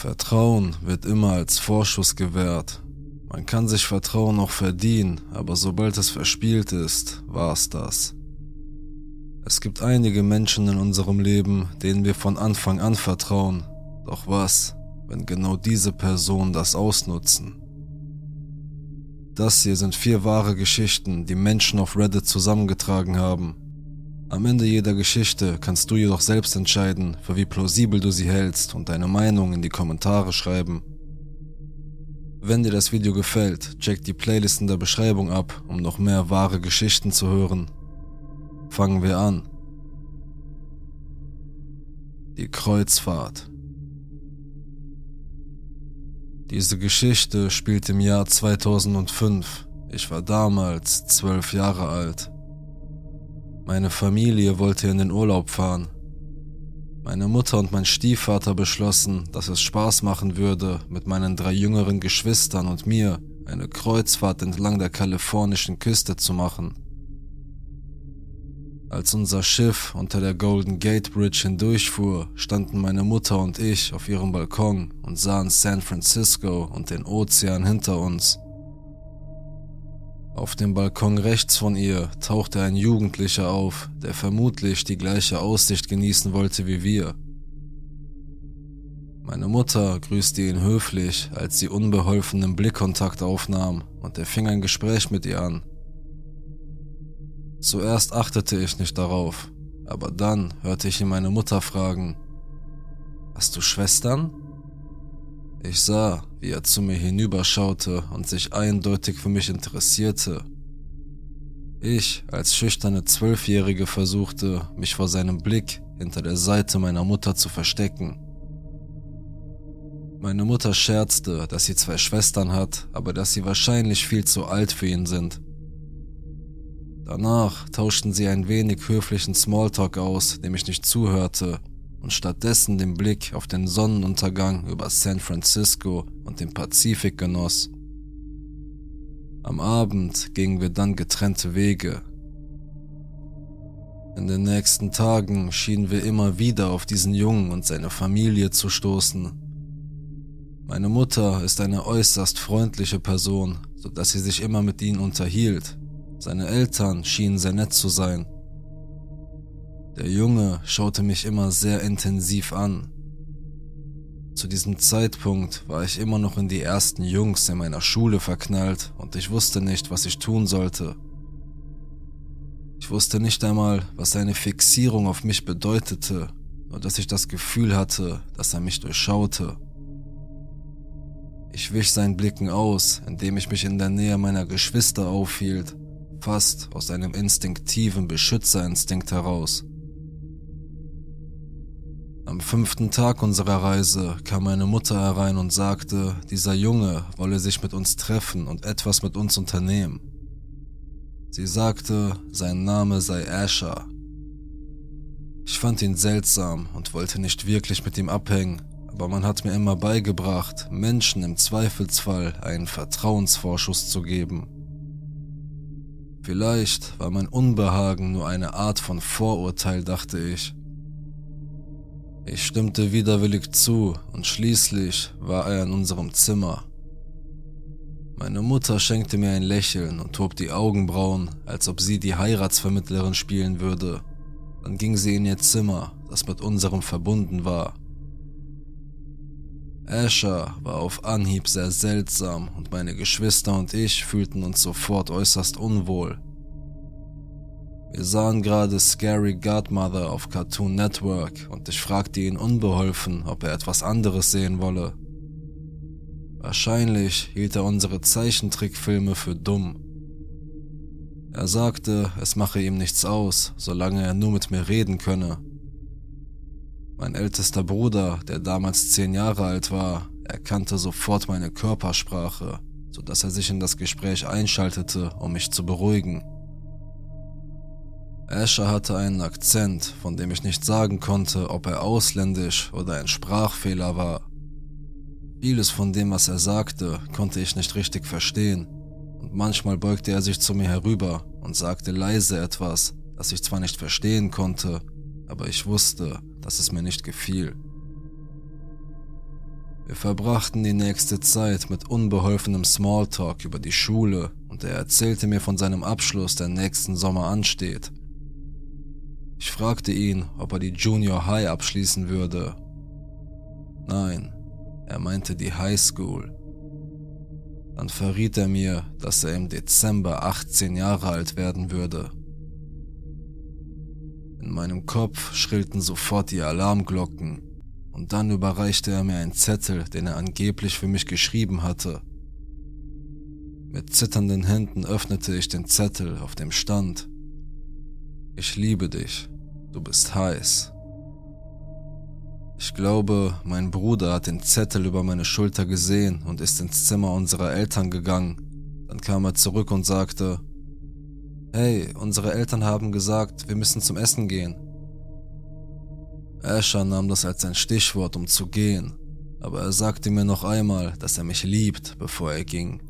Vertrauen wird immer als Vorschuss gewährt. Man kann sich Vertrauen auch verdienen, aber sobald es verspielt ist, war's das. Es gibt einige Menschen in unserem Leben, denen wir von Anfang an vertrauen. Doch was, wenn genau diese Personen das ausnutzen? Das hier sind vier wahre Geschichten, die Menschen auf Reddit zusammengetragen haben. Am Ende jeder Geschichte kannst du jedoch selbst entscheiden, für wie plausibel du sie hältst und deine Meinung in die Kommentare schreiben. Wenn dir das Video gefällt, check die Playlist in der Beschreibung ab, um noch mehr wahre Geschichten zu hören. Fangen wir an. Die Kreuzfahrt. Diese Geschichte spielt im Jahr 2005. Ich war damals zwölf Jahre alt. Meine Familie wollte in den Urlaub fahren. Meine Mutter und mein Stiefvater beschlossen, dass es Spaß machen würde, mit meinen drei jüngeren Geschwistern und mir eine Kreuzfahrt entlang der kalifornischen Küste zu machen. Als unser Schiff unter der Golden Gate Bridge hindurchfuhr, standen meine Mutter und ich auf ihrem Balkon und sahen San Francisco und den Ozean hinter uns. Auf dem Balkon rechts von ihr tauchte ein Jugendlicher auf, der vermutlich die gleiche Aussicht genießen wollte wie wir. Meine Mutter grüßte ihn höflich, als sie unbeholfenen Blickkontakt aufnahm und er fing ein Gespräch mit ihr an. Zuerst achtete ich nicht darauf, aber dann hörte ich ihn meine Mutter fragen, Hast du Schwestern? Ich sah, wie er zu mir hinüberschaute und sich eindeutig für mich interessierte. Ich als schüchterne Zwölfjährige versuchte, mich vor seinem Blick hinter der Seite meiner Mutter zu verstecken. Meine Mutter scherzte, dass sie zwei Schwestern hat, aber dass sie wahrscheinlich viel zu alt für ihn sind. Danach tauschten sie ein wenig höflichen Smalltalk aus, dem ich nicht zuhörte und stattdessen den Blick auf den Sonnenuntergang über San Francisco und den Pazifik genoss. Am Abend gingen wir dann getrennte Wege. In den nächsten Tagen schienen wir immer wieder auf diesen Jungen und seine Familie zu stoßen. Meine Mutter ist eine äußerst freundliche Person, so dass sie sich immer mit ihnen unterhielt. Seine Eltern schienen sehr nett zu sein der Junge schaute mich immer sehr intensiv an. Zu diesem Zeitpunkt war ich immer noch in die ersten Jungs in meiner Schule verknallt und ich wusste nicht, was ich tun sollte. Ich wusste nicht einmal, was seine Fixierung auf mich bedeutete, nur dass ich das Gefühl hatte, dass er mich durchschaute. Ich wich seinen Blicken aus, indem ich mich in der Nähe meiner Geschwister aufhielt, fast aus einem instinktiven Beschützerinstinkt heraus. Am fünften Tag unserer Reise kam meine Mutter herein und sagte, dieser Junge wolle sich mit uns treffen und etwas mit uns unternehmen. Sie sagte, sein Name sei Asher. Ich fand ihn seltsam und wollte nicht wirklich mit ihm abhängen, aber man hat mir immer beigebracht, Menschen im Zweifelsfall einen Vertrauensvorschuss zu geben. Vielleicht war mein Unbehagen nur eine Art von Vorurteil, dachte ich. Ich stimmte widerwillig zu und schließlich war er in unserem Zimmer. Meine Mutter schenkte mir ein Lächeln und hob die Augenbrauen, als ob sie die Heiratsvermittlerin spielen würde. Dann ging sie in ihr Zimmer, das mit unserem verbunden war. Asher war auf Anhieb sehr seltsam und meine Geschwister und ich fühlten uns sofort äußerst unwohl. Wir sahen gerade Scary Godmother auf Cartoon Network und ich fragte ihn unbeholfen, ob er etwas anderes sehen wolle. Wahrscheinlich hielt er unsere Zeichentrickfilme für dumm. Er sagte, es mache ihm nichts aus, solange er nur mit mir reden könne. Mein ältester Bruder, der damals zehn Jahre alt war, erkannte sofort meine Körpersprache, so dass er sich in das Gespräch einschaltete, um mich zu beruhigen. Asher hatte einen Akzent, von dem ich nicht sagen konnte, ob er ausländisch oder ein Sprachfehler war. Vieles von dem, was er sagte, konnte ich nicht richtig verstehen, und manchmal beugte er sich zu mir herüber und sagte leise etwas, das ich zwar nicht verstehen konnte, aber ich wusste, dass es mir nicht gefiel. Wir verbrachten die nächste Zeit mit unbeholfenem Smalltalk über die Schule und er erzählte mir von seinem Abschluss, der nächsten Sommer ansteht. Ich fragte ihn, ob er die Junior High abschließen würde. Nein, er meinte die High School. Dann verriet er mir, dass er im Dezember 18 Jahre alt werden würde. In meinem Kopf schrillten sofort die Alarmglocken und dann überreichte er mir einen Zettel, den er angeblich für mich geschrieben hatte. Mit zitternden Händen öffnete ich den Zettel, auf dem stand Ich liebe dich, du bist heiß. Ich glaube, mein Bruder hat den Zettel über meine Schulter gesehen und ist ins Zimmer unserer Eltern gegangen. Dann kam er zurück und sagte, Hey, unsere Eltern haben gesagt, wir müssen zum Essen gehen. Asher nahm das als ein Stichwort, um zu gehen, aber er sagte mir noch einmal, dass er mich liebt, bevor er ging.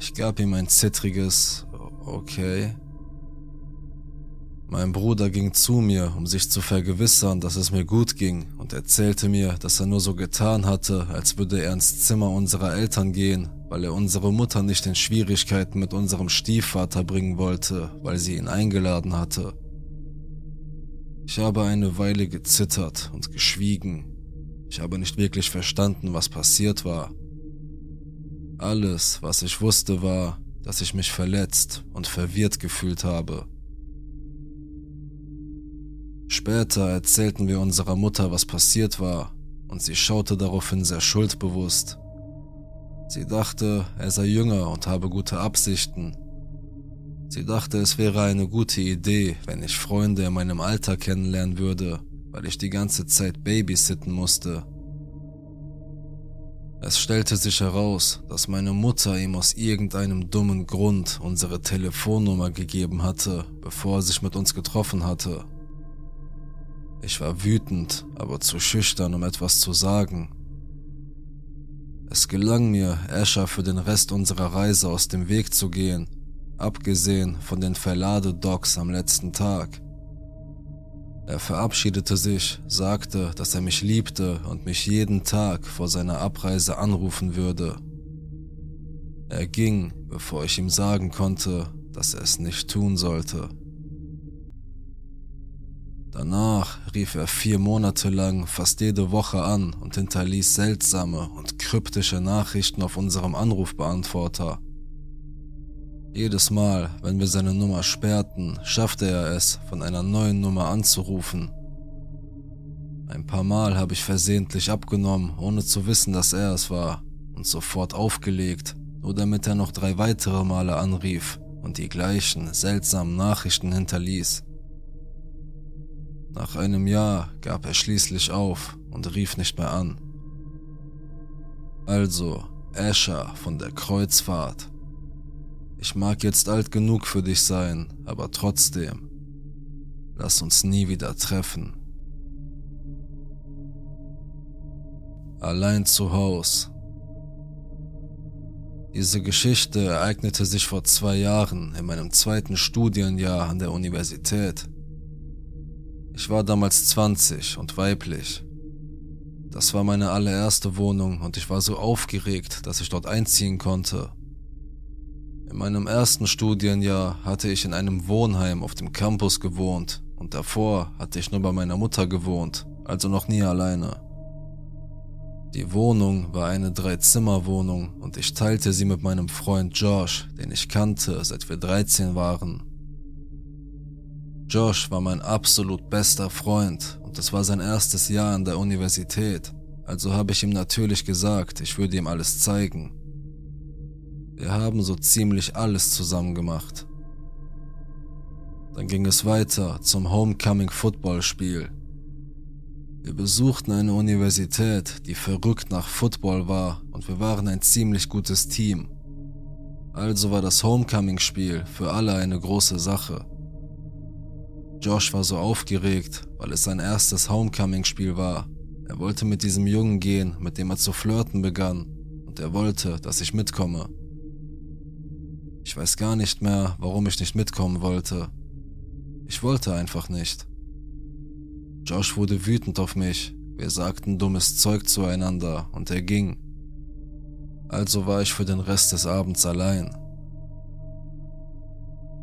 Ich gab ihm ein zittriges Okay. Mein Bruder ging zu mir, um sich zu vergewissern, dass es mir gut ging, und erzählte mir, dass er nur so getan hatte, als würde er ins Zimmer unserer Eltern gehen, weil er unsere Mutter nicht in Schwierigkeiten mit unserem Stiefvater bringen wollte, weil sie ihn eingeladen hatte. Ich habe eine Weile gezittert und geschwiegen. Ich habe nicht wirklich verstanden, was passiert war. Alles, was ich wusste, war, dass ich mich verletzt und verwirrt gefühlt habe. Später erzählten wir unserer Mutter, was passiert war, und sie schaute daraufhin sehr schuldbewusst. Sie dachte, er sei jünger und habe gute Absichten, Sie dachte, es wäre eine gute Idee, wenn ich Freunde in meinem Alter kennenlernen würde, weil ich die ganze Zeit babysitten musste. Es stellte sich heraus, dass meine Mutter ihm aus irgendeinem dummen Grund unsere Telefonnummer gegeben hatte, bevor er sich mit uns getroffen hatte. Ich war wütend, aber zu schüchtern, um etwas zu sagen. Es gelang mir, Asher für den Rest unserer Reise aus dem Weg zu gehen abgesehen von den Verladedocs am letzten Tag. Er verabschiedete sich, sagte, dass er mich liebte und mich jeden Tag vor seiner Abreise anrufen würde. Er ging, bevor ich ihm sagen konnte, dass er es nicht tun sollte. Danach rief er vier Monate lang fast jede Woche an und hinterließ seltsame und kryptische Nachrichten auf unserem Anrufbeantworter. Jedes Mal, wenn wir seine Nummer sperrten, schaffte er es, von einer neuen Nummer anzurufen. Ein paar Mal habe ich versehentlich abgenommen, ohne zu wissen, dass er es war, und sofort aufgelegt, nur damit er noch drei weitere Male anrief und die gleichen seltsamen Nachrichten hinterließ. Nach einem Jahr gab er schließlich auf und rief nicht mehr an. Also, Asher von der Kreuzfahrt. Ich mag jetzt alt genug für dich sein, aber trotzdem, lass uns nie wieder treffen. Allein zu Haus. Diese Geschichte ereignete sich vor zwei Jahren in meinem zweiten Studienjahr an der Universität. Ich war damals 20 und weiblich. Das war meine allererste Wohnung und ich war so aufgeregt, dass ich dort einziehen konnte in meinem ersten Studienjahr hatte ich in einem Wohnheim auf dem Campus gewohnt und davor hatte ich nur bei meiner Mutter gewohnt, also noch nie alleine. Die Wohnung war eine Dreizimmerwohnung und ich teilte sie mit meinem Freund Josh, den ich kannte, seit wir 13 waren. Josh war mein absolut bester Freund und es war sein erstes Jahr an der Universität, also habe ich ihm natürlich gesagt, ich würde ihm alles zeigen. Wir haben so ziemlich alles zusammen gemacht. Dann ging es weiter zum Homecoming Football Spiel. Wir besuchten eine Universität, die verrückt nach Football war und wir waren ein ziemlich gutes Team. Also war das Homecoming Spiel für alle eine große Sache. Josh war so aufgeregt, weil es sein erstes Homecoming Spiel war. Er wollte mit diesem Jungen gehen, mit dem er zu flirten begann, und er wollte, dass ich mitkomme. Ich weiß gar nicht mehr, warum ich nicht mitkommen wollte. Ich wollte einfach nicht. Josh wurde wütend auf mich, Wir sagten dummes Zeug zueinander und er ging. Also war ich für den Rest des Abends allein.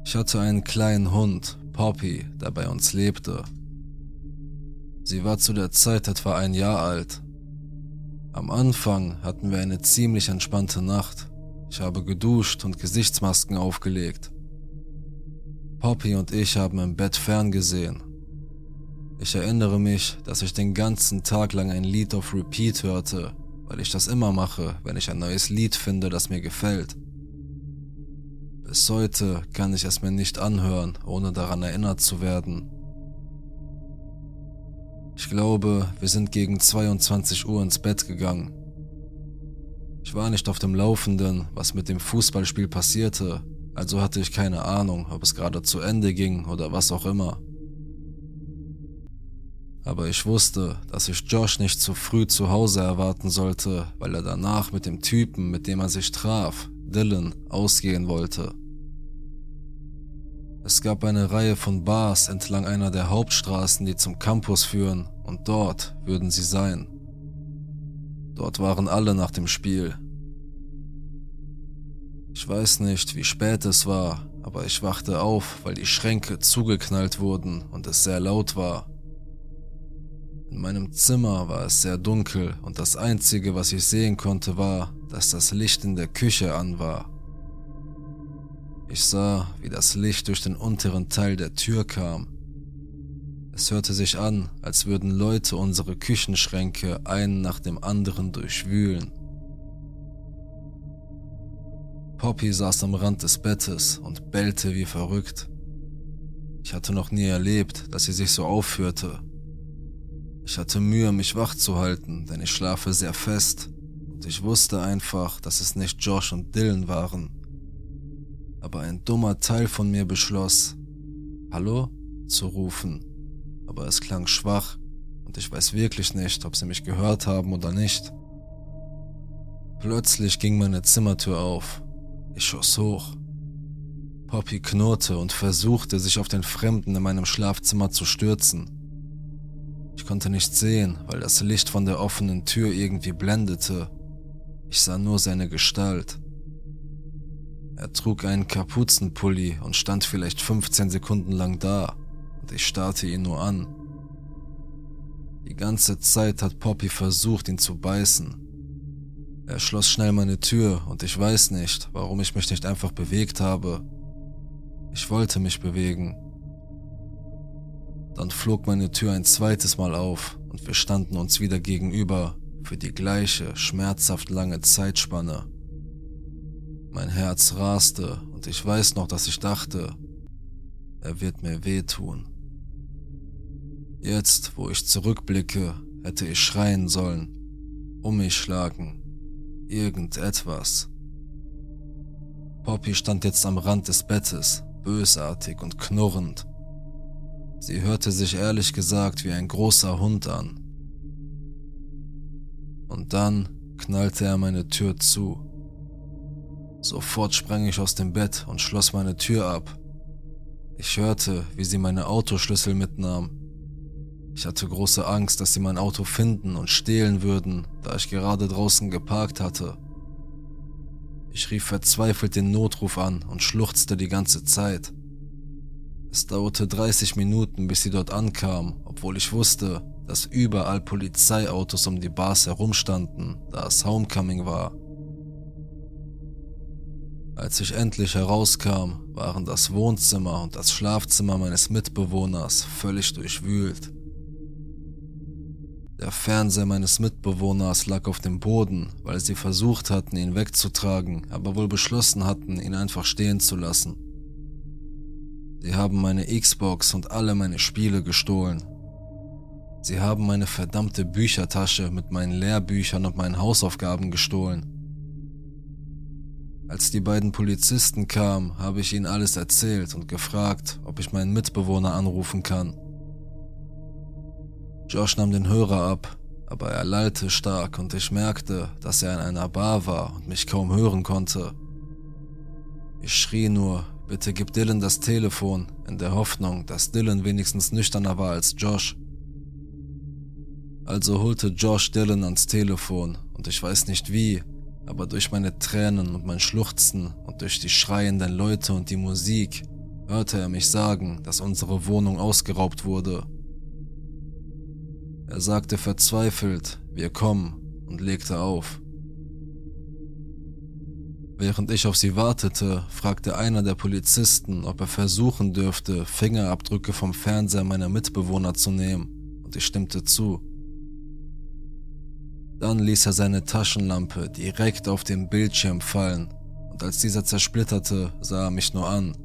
Ich hatte einen kleinen Hund, Poppy, der bei uns lebte. Sie war zu der Zeit etwa ein Jahr alt. Am Anfang hatten wir eine ziemlich entspannte Nacht. Ich habe geduscht und Gesichtsmasken aufgelegt. Poppy und ich haben im Bett ferngesehen. Ich erinnere mich, dass ich den ganzen Tag lang ein Lied auf Repeat hörte, weil ich das immer mache, wenn ich ein neues Lied finde, das mir gefällt. Bis heute kann ich es mir nicht anhören, ohne daran erinnert zu werden. Ich glaube, wir sind gegen 22 Uhr ins Bett gegangen. Ich war nicht auf dem Laufenden, was mit dem Fußballspiel passierte, also hatte ich keine Ahnung, ob es gerade zu Ende ging oder was auch immer. Aber ich wusste, dass ich Josh nicht zu früh zu Hause erwarten sollte, weil er danach mit dem Typen, mit dem er sich traf, Dylan, ausgehen wollte. Es gab eine Reihe von Bars entlang einer der Hauptstraßen, die zum Campus führen, und dort würden sie sein. Dort waren alle nach dem Spiel. Ich weiß nicht, wie spät es war, aber ich wachte auf, weil die Schränke zugeknallt wurden und es sehr laut war. In meinem Zimmer war es sehr dunkel und das Einzige, was ich sehen konnte, war, dass das Licht in der Küche an war. Ich sah, wie das Licht durch den unteren Teil der Tür kam. Es hörte sich an, als würden Leute unsere Küchenschränke einen nach dem anderen durchwühlen. Poppy saß am Rand des Bettes und bellte wie verrückt. Ich hatte noch nie erlebt, dass sie sich so aufführte. Ich hatte Mühe, mich wach zu halten, denn ich schlafe sehr fest und ich wusste einfach, dass es nicht Josh und Dylan waren aber ein dummer Teil von mir beschloss, Hallo zu rufen, aber es klang schwach und ich weiß wirklich nicht, ob sie mich gehört haben oder nicht. Plötzlich ging meine Zimmertür auf. Ich schoss hoch. Poppy knurrte und versuchte, sich auf den Fremden in meinem Schlafzimmer zu stürzen. Ich konnte nicht sehen, weil das Licht von der offenen Tür irgendwie blendete. Ich sah nur seine Gestalt. Er trug einen Kapuzenpulli und stand vielleicht 15 Sekunden lang da und ich starrte ihn nur an. Die ganze Zeit hat Poppy versucht, ihn zu beißen. Er schloss schnell meine Tür und ich weiß nicht, warum ich mich nicht einfach bewegt habe. Ich wollte mich bewegen. Dann flog meine Tür ein zweites Mal auf und wir standen uns wieder gegenüber für die gleiche, schmerzhaft lange Zeitspanne. Mein Herz raste und ich weiß noch, dass ich dachte, er wird mir wehtun. Jetzt, wo ich zurückblicke, hätte ich schreien sollen, um mich schlagen, irgendetwas. Poppy stand jetzt am Rand des Bettes, bösartig und knurrend. Sie hörte sich ehrlich gesagt wie ein großer Hund an. Und dann knallte er meine Tür zu. Sofort sprang ich aus dem Bett und schloss meine Tür ab. Ich hörte, wie sie meine Autoschlüssel mitnahm. Ich hatte große Angst, dass sie mein Auto finden und stehlen würden, da ich gerade draußen geparkt hatte. Ich rief verzweifelt den Notruf an und schluchzte die ganze Zeit. Es dauerte 30 Minuten, bis sie dort ankam, obwohl ich wusste, dass überall Polizeiautos um die Bars herumstanden, da es Homecoming war. Als ich endlich herauskam, waren das Wohnzimmer und das Schlafzimmer meines Mitbewohners völlig durchwühlt. Der Fernseher meines Mitbewohners lag auf dem Boden, weil sie versucht hatten, ihn wegzutragen, aber wohl beschlossen hatten, ihn einfach stehen zu lassen. Sie haben meine Xbox und alle meine Spiele gestohlen. Sie haben meine verdammte Büchertasche mit meinen Lehrbüchern und meinen Hausaufgaben gestohlen. Als die beiden Polizisten kamen, habe ich ihnen alles erzählt und gefragt, ob ich meinen Mitbewohner anrufen kann. Josh nahm den Hörer ab, aber er lallte stark und ich merkte, dass er in einer Bar war und mich kaum hören konnte. Ich schrie nur, bitte gib Dylan das Telefon, in der Hoffnung, dass Dylan wenigstens nüchterner war als Josh. Also holte Josh Dillon ans Telefon und ich weiß nicht wie, aber durch meine Tränen und mein Schluchzen und durch die schreienden Leute und die Musik hörte er mich sagen, dass unsere Wohnung ausgeraubt wurde. Er sagte verzweifelt, wir kommen und legte auf. Während ich auf sie wartete, fragte einer der Polizisten, ob er versuchen dürfte, Fingerabdrücke vom Fernseher meiner Mitbewohner zu nehmen, und ich stimmte zu. Dann ließ er seine Taschenlampe direkt auf den Bildschirm fallen, und als dieser zersplitterte, sah er mich nur an.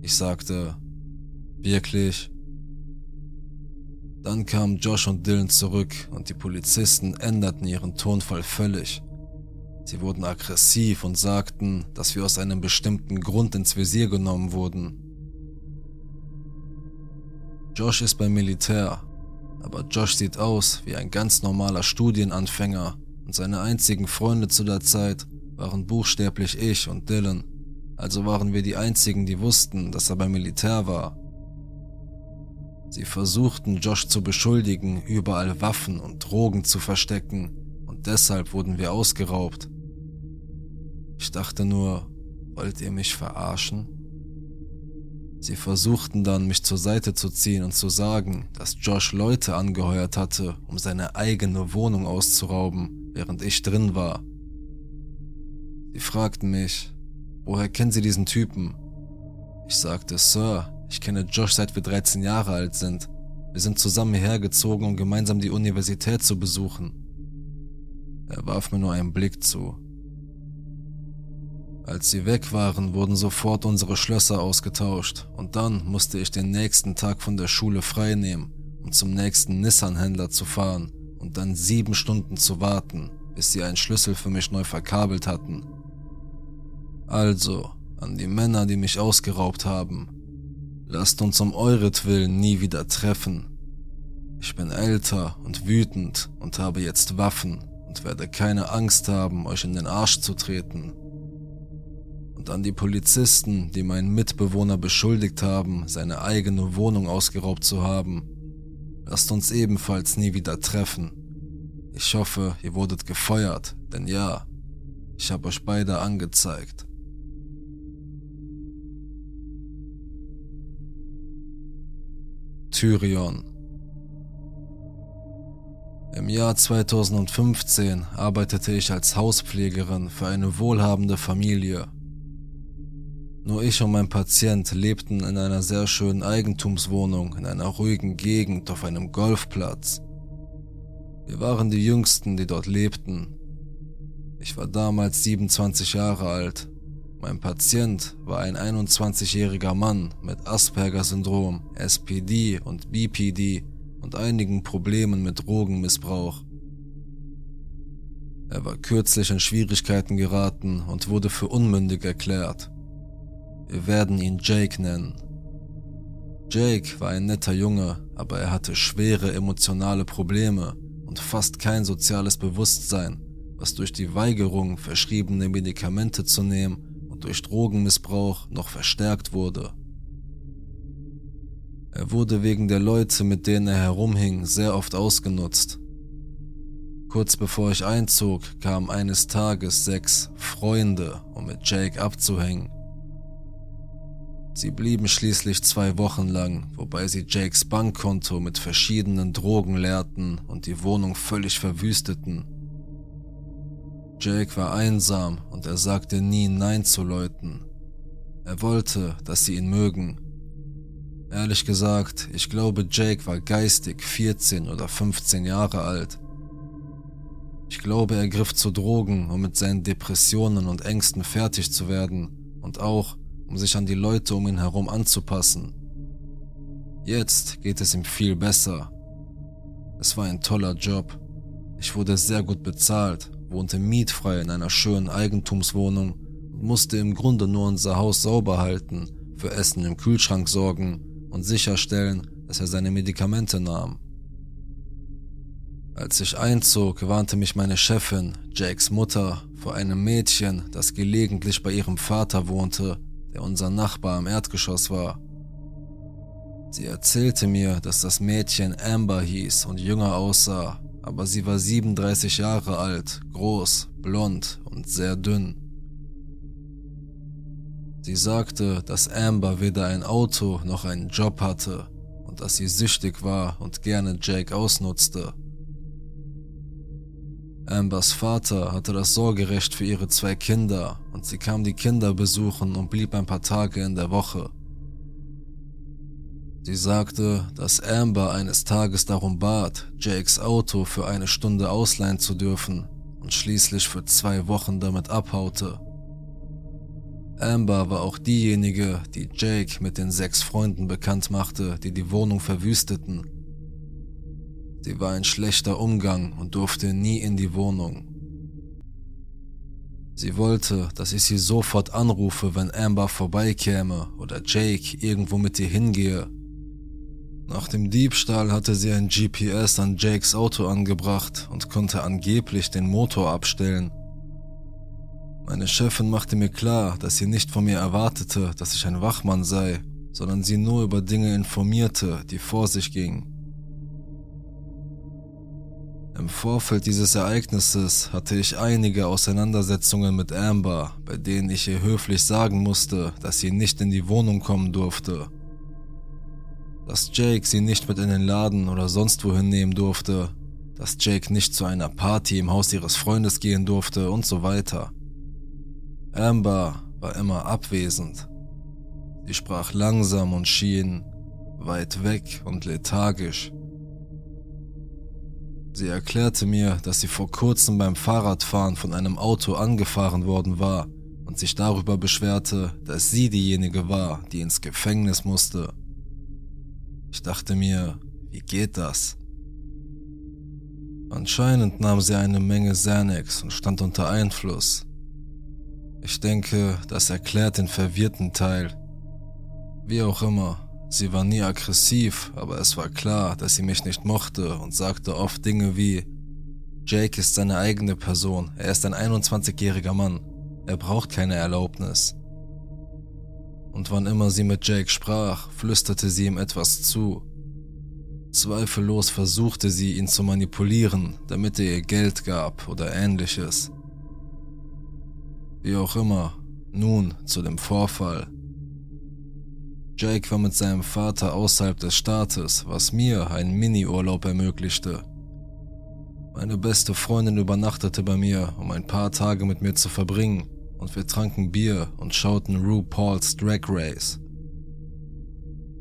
Ich sagte, wirklich? Dann kamen Josh und Dylan zurück und die Polizisten änderten ihren Tonfall völlig. Sie wurden aggressiv und sagten, dass wir aus einem bestimmten Grund ins Visier genommen wurden. Josh ist beim Militär aber Josh sieht aus wie ein ganz normaler Studienanfänger und seine einzigen Freunde zu der Zeit waren buchstäblich ich und Dylan. Also waren wir die einzigen, die wussten, dass er beim Militär war. Sie versuchten Josh zu beschuldigen, überall Waffen und Drogen zu verstecken und deshalb wurden wir ausgeraubt. Ich dachte nur, wollt ihr mich verarschen? Sie versuchten dann, mich zur Seite zu ziehen und zu sagen, dass Josh Leute angeheuert hatte, um seine eigene Wohnung auszurauben, während ich drin war. Sie fragten mich, woher kennen Sie diesen Typen? Ich sagte, Sir, ich kenne Josh seit wir 13 Jahre alt sind. Wir sind zusammen hierher gezogen, um gemeinsam die Universität zu besuchen. Er warf mir nur einen Blick zu. Als sie weg waren, wurden sofort unsere Schlösser ausgetauscht und dann musste ich den nächsten Tag von der Schule freinehmen, um zum nächsten Nissan-Händler zu fahren und dann sieben Stunden zu warten, bis sie einen Schlüssel für mich neu verkabelt hatten. Also, an die Männer, die mich ausgeraubt haben, lasst uns um euretwillen nie wieder treffen. Ich bin älter und wütend und habe jetzt Waffen und werde keine Angst haben, euch in den Arsch zu treten und an die Polizisten, die meinen Mitbewohner beschuldigt haben, seine eigene Wohnung ausgeraubt zu haben. Lasst uns ebenfalls nie wieder treffen. Ich hoffe, ihr wurdet gefeuert, denn ja, ich habe euch beide angezeigt. Tyrion Im Jahr 2015 arbeitete ich als Hauspflegerin für eine wohlhabende Familie nur ich und mein Patient lebten in einer sehr schönen Eigentumswohnung in einer ruhigen Gegend auf einem Golfplatz. Wir waren die Jüngsten, die dort lebten. Ich war damals 27 Jahre alt. Mein Patient war ein 21-jähriger Mann mit Asperger-Syndrom, SPD und BPD und einigen Problemen mit Drogenmissbrauch. Er war kürzlich in Schwierigkeiten geraten und wurde für unmündig erklärt. Wir werden ihn Jake nennen. Jake war ein netter Junge, aber er hatte schwere emotionale Probleme und fast kein soziales Bewusstsein, was durch die Weigerung, verschriebene Medikamente zu nehmen und durch Drogenmissbrauch noch verstärkt wurde. Er wurde wegen der Leute, mit denen er herumhing, sehr oft ausgenutzt. Kurz bevor ich einzog, kamen eines Tages sechs Freunde, um mit Jake abzuhängen. Sie blieben schließlich zwei Wochen lang, wobei sie Jakes Bankkonto mit verschiedenen Drogen leerten und die Wohnung völlig verwüsteten. Jake war einsam und er sagte nie Nein zu Leuten. Er wollte, dass sie ihn mögen. Ehrlich gesagt, ich glaube, Jake war geistig 14 oder 15 Jahre alt. Ich glaube, er griff zu Drogen, um mit seinen Depressionen und Ängsten fertig zu werden und auch, um sich an die Leute um ihn herum anzupassen. Jetzt geht es ihm viel besser. Es war ein toller Job. Ich wurde sehr gut bezahlt, wohnte mietfrei in einer schönen Eigentumswohnung und musste im Grunde nur unser Haus sauber halten, für Essen im Kühlschrank sorgen und sicherstellen, dass er seine Medikamente nahm. Als ich einzog, warnte mich meine Chefin, Jakes Mutter, vor einem Mädchen, das gelegentlich bei ihrem Vater wohnte der unser Nachbar im Erdgeschoss war. Sie erzählte mir, dass das Mädchen Amber hieß und jünger aussah, aber sie war 37 Jahre alt, groß, blond und sehr dünn. Sie sagte, dass Amber weder ein Auto noch einen Job hatte und dass sie süchtig war und gerne Jake ausnutzte. Ambers Vater hatte das Sorgerecht für ihre zwei Kinder und sie kam die Kinder besuchen und blieb ein paar Tage in der Woche. Sie sagte, dass Amber eines Tages darum bat, Jakes Auto für eine Stunde ausleihen zu dürfen und schließlich für zwei Wochen damit abhaute. Amber war auch diejenige, die Jake mit den sechs Freunden bekannt machte, die die Wohnung verwüsteten. Sie war ein schlechter Umgang und durfte nie in die Wohnung. Sie wollte, dass ich sie sofort anrufe, wenn Amber vorbeikäme oder Jake irgendwo mit ihr hingehe nach dem Diebstahl hatte sie ein GPS an Jakes Auto angebracht und konnte angeblich den Motor abstellen. Meine Chefin machte mir klar, dass sie nicht von mir erwartete, dass ich ein Wachmann sei, sondern sie nur über Dinge informierte, die vor sich gingen. Im Vorfeld dieses Ereignisses hatte ich einige Auseinandersetzungen mit Amber, bei denen ich ihr höflich sagen musste, dass sie nicht in die Wohnung kommen durfte dass Jake sie nicht mit in den Laden oder sonst wohin nehmen durfte, dass Jake nicht zu einer Party im Haus ihres Freundes gehen durfte und so weiter. Amber war immer abwesend. Sie sprach langsam und schien weit weg und lethargisch. Sie erklärte mir, dass sie vor kurzem beim Fahrradfahren von einem Auto angefahren worden war und sich darüber beschwerte, dass sie diejenige war, die ins Gefängnis musste. Ich dachte mir, wie geht das? Anscheinend nahm sie eine Menge Xanax und stand unter Einfluss. Ich denke, das erklärt den verwirrten Teil. Wie auch immer, sie war nie aggressiv, aber es war klar, dass sie mich nicht mochte und sagte oft Dinge wie Jake ist seine eigene Person, er ist ein 21-jähriger Mann, er braucht keine Erlaubnis und wann immer sie mit Jake sprach, flüsterte sie ihm etwas zu. Zweifellos versuchte sie, ihn zu manipulieren, damit er ihr Geld gab oder ähnliches. Wie auch immer, nun zu dem Vorfall. Jake war mit seinem Vater außerhalb des Staates, was mir einen Mini-Urlaub ermöglichte. Meine beste Freundin übernachtete bei mir, um ein paar Tage mit mir zu verbringen und wir tranken Bier und schauten RuPaul's Drag Race.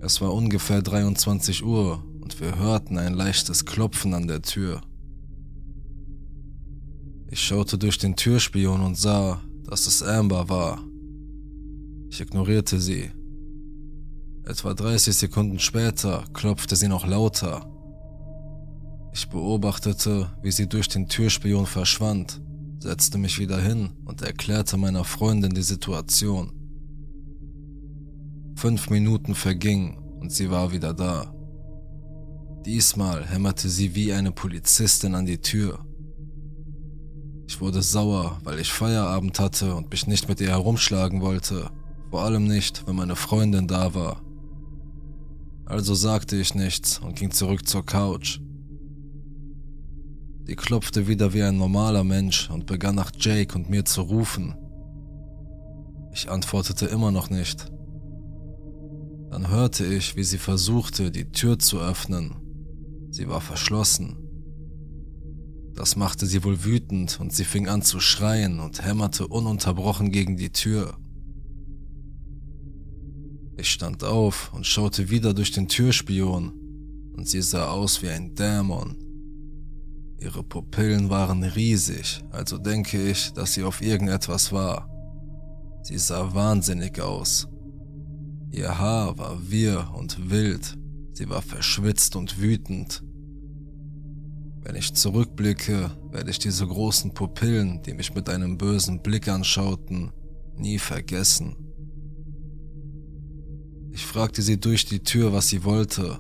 Es war ungefähr 23 Uhr und wir hörten ein leichtes Klopfen an der Tür. Ich schaute durch den Türspion und sah, dass es Amber war. Ich ignorierte sie. Etwa 30 Sekunden später klopfte sie noch lauter. Ich beobachtete, wie sie durch den Türspion verschwand setzte mich wieder hin und erklärte meiner Freundin die Situation. Fünf Minuten vergingen und sie war wieder da. Diesmal hämmerte sie wie eine Polizistin an die Tür. Ich wurde sauer, weil ich Feierabend hatte und mich nicht mit ihr herumschlagen wollte, vor allem nicht, wenn meine Freundin da war. Also sagte ich nichts und ging zurück zur Couch. Sie klopfte wieder wie ein normaler Mensch und begann nach Jake und mir zu rufen. Ich antwortete immer noch nicht. Dann hörte ich, wie sie versuchte, die Tür zu öffnen. Sie war verschlossen. Das machte sie wohl wütend und sie fing an zu schreien und hämmerte ununterbrochen gegen die Tür. Ich stand auf und schaute wieder durch den Türspion und sie sah aus wie ein Dämon. Ihre Pupillen waren riesig, also denke ich, dass sie auf irgendetwas war. Sie sah wahnsinnig aus. Ihr Haar war wirr und wild, sie war verschwitzt und wütend. Wenn ich zurückblicke, werde ich diese großen Pupillen, die mich mit einem bösen Blick anschauten, nie vergessen. Ich fragte sie durch die Tür, was sie wollte.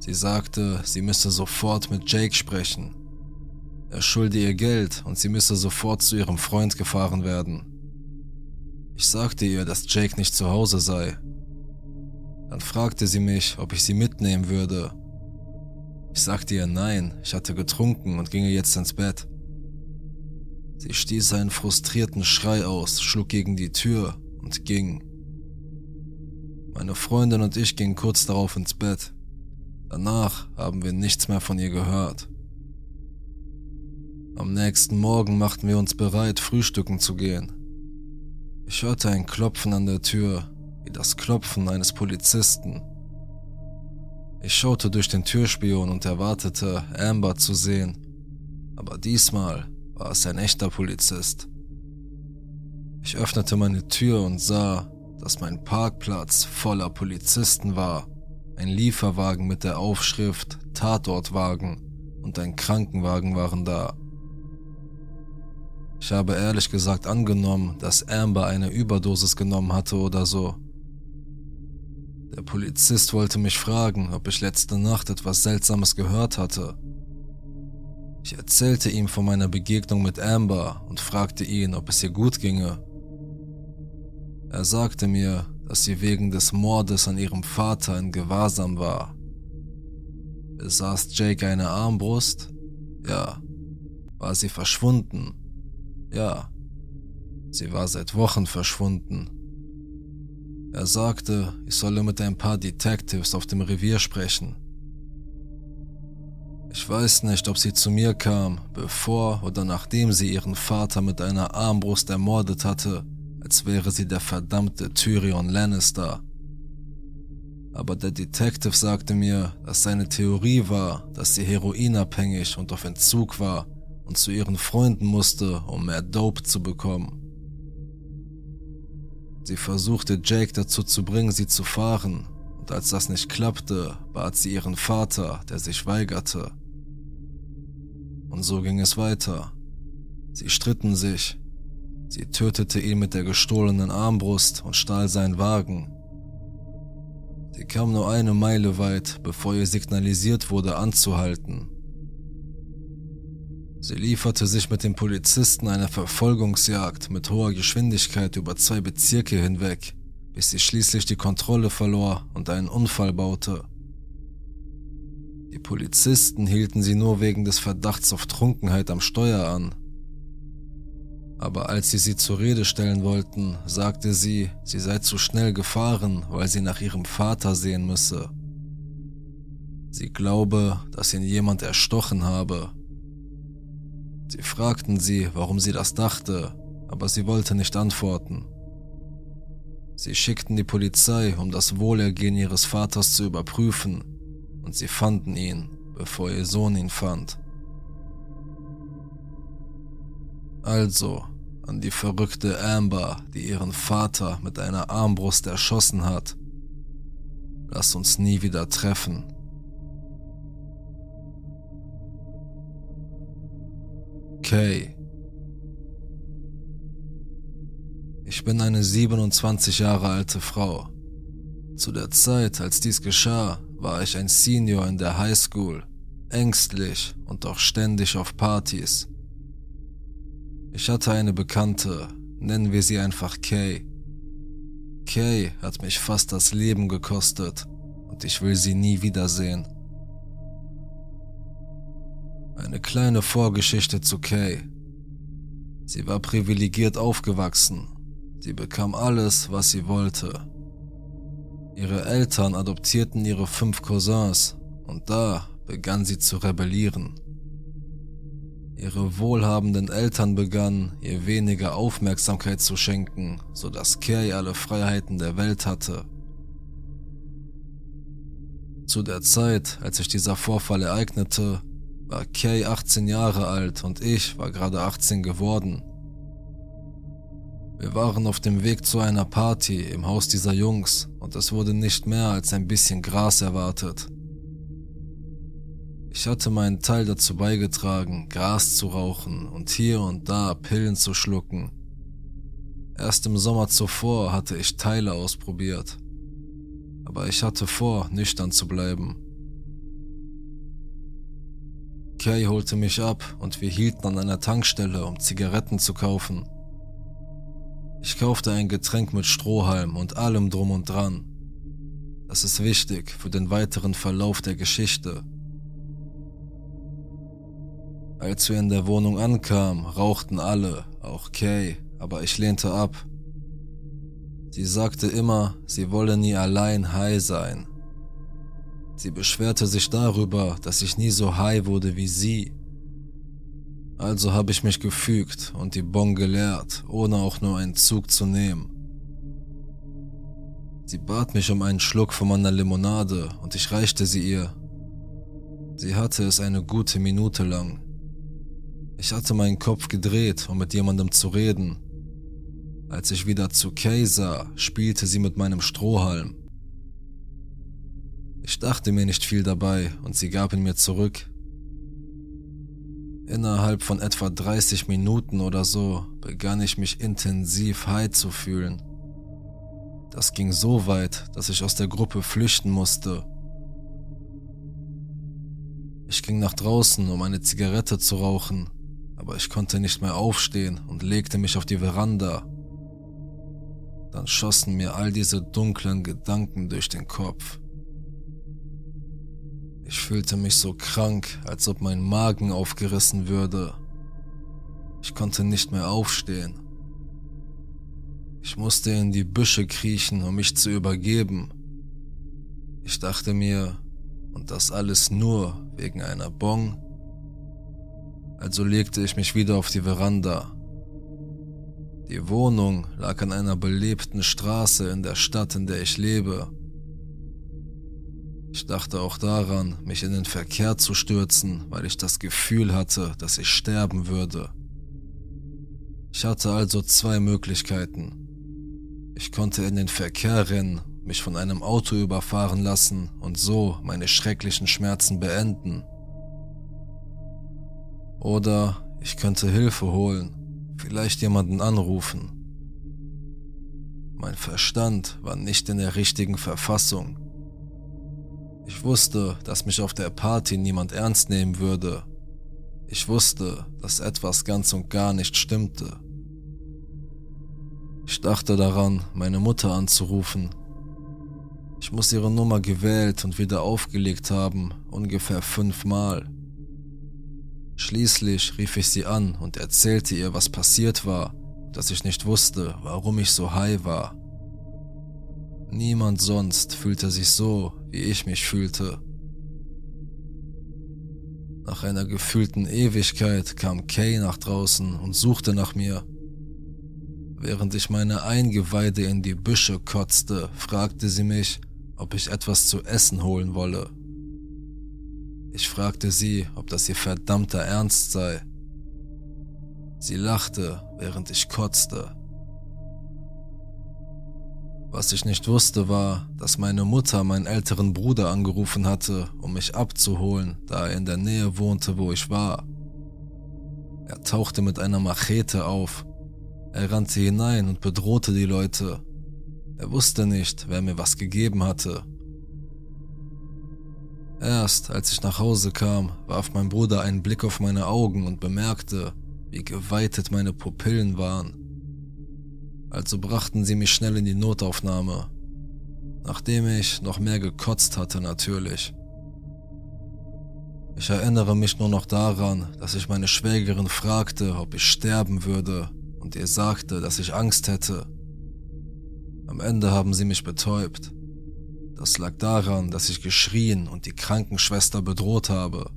Sie sagte, sie müsse sofort mit Jake sprechen. Er schulde ihr Geld und sie müsse sofort zu ihrem Freund gefahren werden. Ich sagte ihr, dass Jake nicht zu Hause sei. Dann fragte sie mich, ob ich sie mitnehmen würde. Ich sagte ihr nein, ich hatte getrunken und ginge jetzt ins Bett. Sie stieß einen frustrierten Schrei aus, schlug gegen die Tür und ging. Meine Freundin und ich gingen kurz darauf ins Bett. Danach haben wir nichts mehr von ihr gehört. Am nächsten Morgen machten wir uns bereit, frühstücken zu gehen. Ich hörte ein Klopfen an der Tür, wie das Klopfen eines Polizisten. Ich schaute durch den Türspion und erwartete, Amber zu sehen, aber diesmal war es ein echter Polizist. Ich öffnete meine Tür und sah, dass mein Parkplatz voller Polizisten war, ein Lieferwagen mit der Aufschrift Tatortwagen und ein Krankenwagen waren da. Ich habe ehrlich gesagt angenommen, dass Amber eine Überdosis genommen hatte oder so. Der Polizist wollte mich fragen, ob ich letzte Nacht etwas Seltsames gehört hatte. Ich erzählte ihm von meiner Begegnung mit Amber und fragte ihn, ob es ihr gut ginge. Er sagte mir, dass sie wegen des Mordes an ihrem Vater in Gewahrsam war. Besaß Jake eine Armbrust? Ja. War sie verschwunden? Ja. Sie war seit Wochen verschwunden. Er sagte, ich solle mit ein paar Detectives auf dem Revier sprechen. Ich weiß nicht, ob sie zu mir kam, bevor oder nachdem sie ihren Vater mit einer Armbrust ermordet hatte, als wäre sie der verdammte Tyrion Lannister. Aber der Detective sagte mir, dass seine Theorie war, dass sie heroinabhängig und auf Entzug war und zu ihren Freunden musste, um mehr Dope zu bekommen. Sie versuchte Jake dazu zu bringen, sie zu fahren, und als das nicht klappte, bat sie ihren Vater, der sich weigerte. Und so ging es weiter. Sie stritten sich. Sie tötete ihn mit der gestohlenen Armbrust und stahl seinen Wagen. Sie kam nur eine Meile weit, bevor ihr signalisiert wurde, anzuhalten. Sie lieferte sich mit den Polizisten einer Verfolgungsjagd mit hoher Geschwindigkeit über zwei Bezirke hinweg, bis sie schließlich die Kontrolle verlor und einen Unfall baute. Die Polizisten hielten sie nur wegen des Verdachts auf Trunkenheit am Steuer an. Aber als sie sie zur Rede stellen wollten, sagte sie, sie sei zu schnell gefahren, weil sie nach ihrem Vater sehen müsse. Sie glaube, dass ihn jemand erstochen habe Sie fragten sie, warum sie das dachte, aber sie wollte nicht antworten. Sie schickten die Polizei, um das Wohlergehen ihres Vaters zu überprüfen, und sie fanden ihn, bevor ihr Sohn ihn fand. Also, an die verrückte Amber, die ihren Vater mit einer Armbrust erschossen hat. Lass uns nie wieder treffen. Okay. Ich bin eine 27 Jahre alte Frau. Zu der Zeit, als dies geschah, war ich ein Senior in der High School, ängstlich und auch ständig auf Partys. Ich hatte eine Bekannte, nennen wir sie einfach Kay. Kay hat mich fast das Leben gekostet und ich will sie nie wiedersehen. Eine kleine Vorgeschichte zu Kay. Sie war privilegiert aufgewachsen. Sie bekam alles, was sie wollte. Ihre Eltern adoptierten ihre fünf Cousins und da begann sie zu rebellieren. Ihre wohlhabenden Eltern begannen, ihr weniger Aufmerksamkeit zu schenken, so dass Kay alle Freiheiten der Welt hatte. Zu der Zeit, als sich dieser Vorfall ereignete, war Kay 18 Jahre alt und ich war gerade 18 geworden. Wir waren auf dem Weg zu einer Party im Haus dieser Jungs und es wurde nicht mehr als ein bisschen Gras erwartet. Ich hatte meinen Teil dazu beigetragen, Gras zu rauchen und hier und da Pillen zu schlucken. Erst im Sommer zuvor hatte ich Teile ausprobiert. Aber ich hatte vor, nüchtern zu bleiben. Kay holte mich ab und wir hielten an einer Tankstelle, um Zigaretten zu kaufen. Ich kaufte ein Getränk mit Strohhalm und allem drum und dran. Das ist wichtig für den weiteren Verlauf der Geschichte. Als wir in der Wohnung ankamen, rauchten alle, auch Kay, aber ich lehnte ab. Sie sagte immer, sie wolle nie allein high sein. Sie beschwerte sich darüber, dass ich nie so high wurde wie sie. Also habe ich mich gefügt und die Bon geleert, ohne auch nur einen Zug zu nehmen. Sie bat mich um einen Schluck von meiner Limonade und ich reichte sie ihr. Sie hatte es eine gute Minute lang. Ich hatte meinen Kopf gedreht, um mit jemandem zu reden. Als ich wieder zu Kay sah, spielte sie mit meinem Strohhalm. Ich dachte mir nicht viel dabei und sie gab ihn mir zurück. Innerhalb von etwa 30 Minuten oder so begann ich mich intensiv high zu fühlen. Das ging so weit, dass ich aus der Gruppe flüchten musste. Ich ging nach draußen, um eine Zigarette zu rauchen, aber ich konnte nicht mehr aufstehen und legte mich auf die Veranda. Dann schossen mir all diese dunklen Gedanken durch den Kopf. Ich fühlte mich so krank, als ob mein Magen aufgerissen würde. Ich konnte nicht mehr aufstehen. Ich musste in die Büsche kriechen, um mich zu übergeben. Ich dachte mir, und das alles nur wegen einer Bon. Also legte ich mich wieder auf die Veranda. Die Wohnung lag an einer belebten Straße in der Stadt, in der ich lebe. Ich dachte auch daran, mich in den Verkehr zu stürzen, weil ich das Gefühl hatte, dass ich sterben würde. Ich hatte also zwei Möglichkeiten. Ich konnte in den Verkehr rennen, mich von einem Auto überfahren lassen und so meine schrecklichen Schmerzen beenden. Oder ich könnte Hilfe holen, vielleicht jemanden anrufen. Mein Verstand war nicht in der richtigen Verfassung. Ich wusste, dass mich auf der Party niemand ernst nehmen würde. Ich wusste, dass etwas ganz und gar nicht stimmte. Ich dachte daran, meine Mutter anzurufen. Ich muss ihre Nummer gewählt und wieder aufgelegt haben, ungefähr fünfmal. Schließlich rief ich sie an und erzählte ihr, was passiert war, dass ich nicht wusste, warum ich so high war. Niemand sonst fühlte sich so, wie ich mich fühlte. Nach einer gefühlten Ewigkeit kam Kay nach draußen und suchte nach mir. Während ich meine Eingeweide in die Büsche kotzte, fragte sie mich, ob ich etwas zu essen holen wolle. Ich fragte sie, ob das ihr verdammter Ernst sei. Sie lachte, während ich kotzte. Was ich nicht wusste war, dass meine Mutter meinen älteren Bruder angerufen hatte, um mich abzuholen, da er in der Nähe wohnte, wo ich war. Er tauchte mit einer Machete auf er rannte hinein und bedrohte die Leute. Er wusste nicht, wer mir was gegeben hatte. Erst als ich nach Hause kam, warf mein Bruder einen Blick auf meine Augen und bemerkte, wie geweitet meine Pupillen waren. Also brachten sie mich schnell in die Notaufnahme, nachdem ich noch mehr gekotzt hatte natürlich. Ich erinnere mich nur noch daran, dass ich meine Schwägerin fragte, ob ich sterben würde, und ihr sagte, dass ich Angst hätte. Am Ende haben sie mich betäubt. Das lag daran, dass ich geschrien und die Krankenschwester bedroht habe.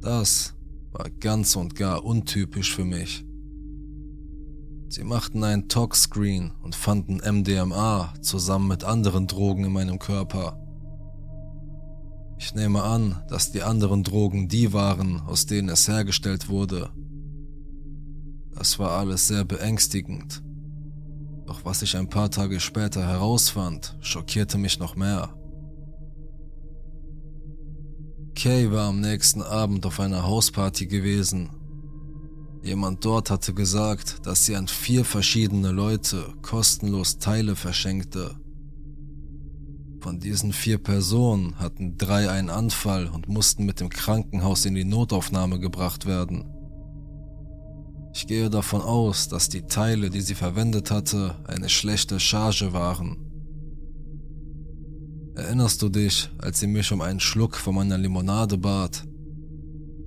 Das war ganz und gar untypisch für mich. Sie machten einen Tox-Screen und fanden MDMA zusammen mit anderen Drogen in meinem Körper. Ich nehme an, dass die anderen Drogen die waren, aus denen es hergestellt wurde das war alles sehr beängstigend. Doch was ich ein paar Tage später herausfand, schockierte mich noch mehr. Kay war am nächsten Abend auf einer Hausparty gewesen. Jemand dort hatte gesagt, dass sie an vier verschiedene Leute kostenlos Teile verschenkte. Von diesen vier Personen hatten drei einen Anfall und mussten mit dem Krankenhaus in die Notaufnahme gebracht werden. Ich gehe davon aus, dass die Teile, die sie verwendet hatte, eine schlechte Charge waren. Erinnerst du dich, als sie mich um einen Schluck von meiner Limonade bat?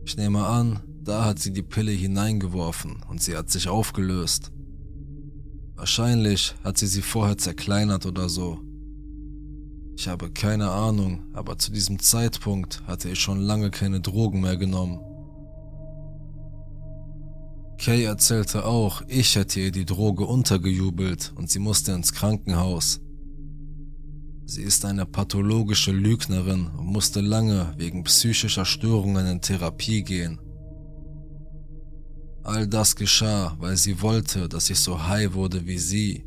Ich nehme an, da hat sie die Pille hineingeworfen und sie hat sich aufgelöst. Wahrscheinlich hat sie sie vorher zerkleinert oder so. Ich habe keine Ahnung, aber zu diesem Zeitpunkt hatte ich schon lange keine Drogen mehr genommen. Kay erzählte auch, ich hätte ihr die Droge untergejubelt und sie musste ins Krankenhaus. Sie ist eine pathologische Lügnerin und musste lange wegen psychischer Störungen in Therapie gehen. All das geschah, weil sie wollte, dass ich so high wurde wie sie.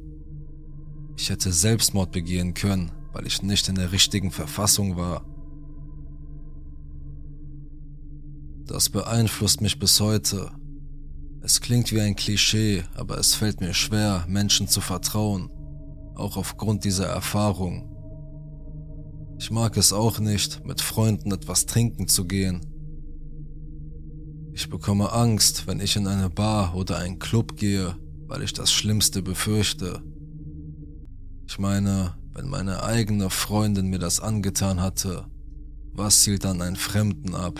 Ich hätte Selbstmord begehen können, weil ich nicht in der richtigen Verfassung war. Das beeinflusst mich bis heute. Es klingt wie ein Klischee, aber es fällt mir schwer, Menschen zu vertrauen, auch aufgrund dieser Erfahrung. Ich mag es auch nicht, mit Freunden etwas trinken zu gehen. Ich bekomme Angst, wenn ich in eine Bar oder einen Club gehe, weil ich das Schlimmste befürchte. Ich meine, wenn meine eigene Freundin mir das angetan hatte, was zielt dann einen Fremden ab?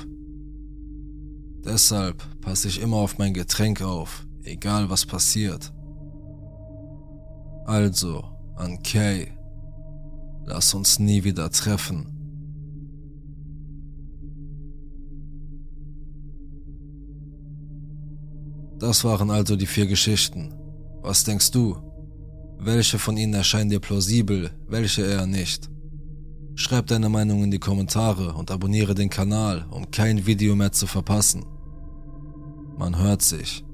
Deshalb passe ich immer auf mein Getränk auf, egal was passiert. Also, an Kay, lass uns nie wieder treffen. Das waren also die vier Geschichten. Was denkst du? Welche von ihnen erscheinen dir plausibel, welche eher nicht? Schreib deine Meinung in die Kommentare und abonniere den Kanal, um kein Video mehr zu verpassen. Man hört sich.